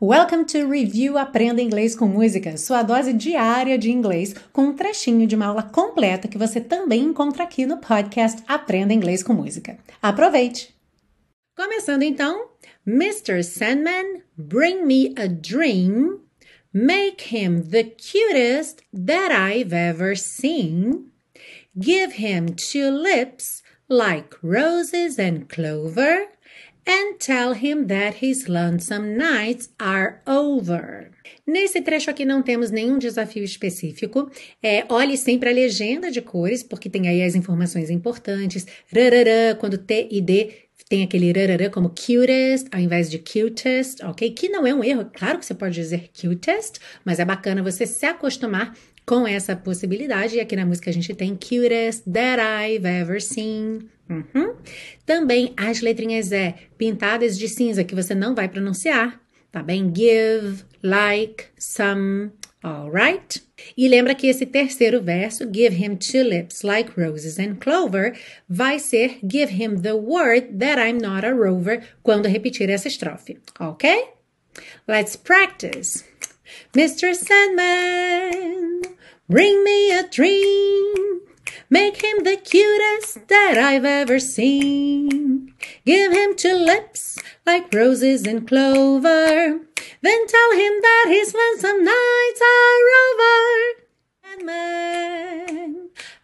Welcome to Review Aprenda Inglês com Música, sua dose diária de inglês, com um trechinho de uma aula completa que você também encontra aqui no podcast Aprenda Inglês com Música. Aproveite! Começando então, Mr. Sandman, bring me a dream. Make him the cutest that I've ever seen. Give him two lips like roses and clover. And tell him that his lonesome nights are over. Nesse trecho aqui não temos nenhum desafio específico. É, olhe sempre a legenda de cores, porque tem aí as informações importantes. Rarará, quando T e D tem aquele rarará como cutest ao invés de cutest, ok? Que não é um erro. Claro que você pode dizer cutest, mas é bacana você se acostumar com essa possibilidade. E aqui na música a gente tem cutest that I've ever seen. Uhum. Também as letrinhas E pintadas de cinza que você não vai pronunciar, tá bem? Give, like, some, alright? E lembra que esse terceiro verso, give him two lips like roses and clover, vai ser give him the word that I'm not a rover quando repetir essa estrofe, ok? Let's practice. Mr. Sandman, bring me a dream. Make him the cutest that I've ever seen. Give him two lips like roses and clover. Then tell him that his lonesome nights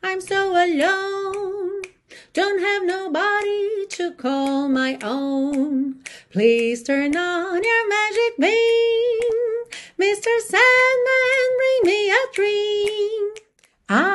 I'm so alone. Don't have nobody to call my own. Please turn on your magic beam. Mr. Sandman, bring me.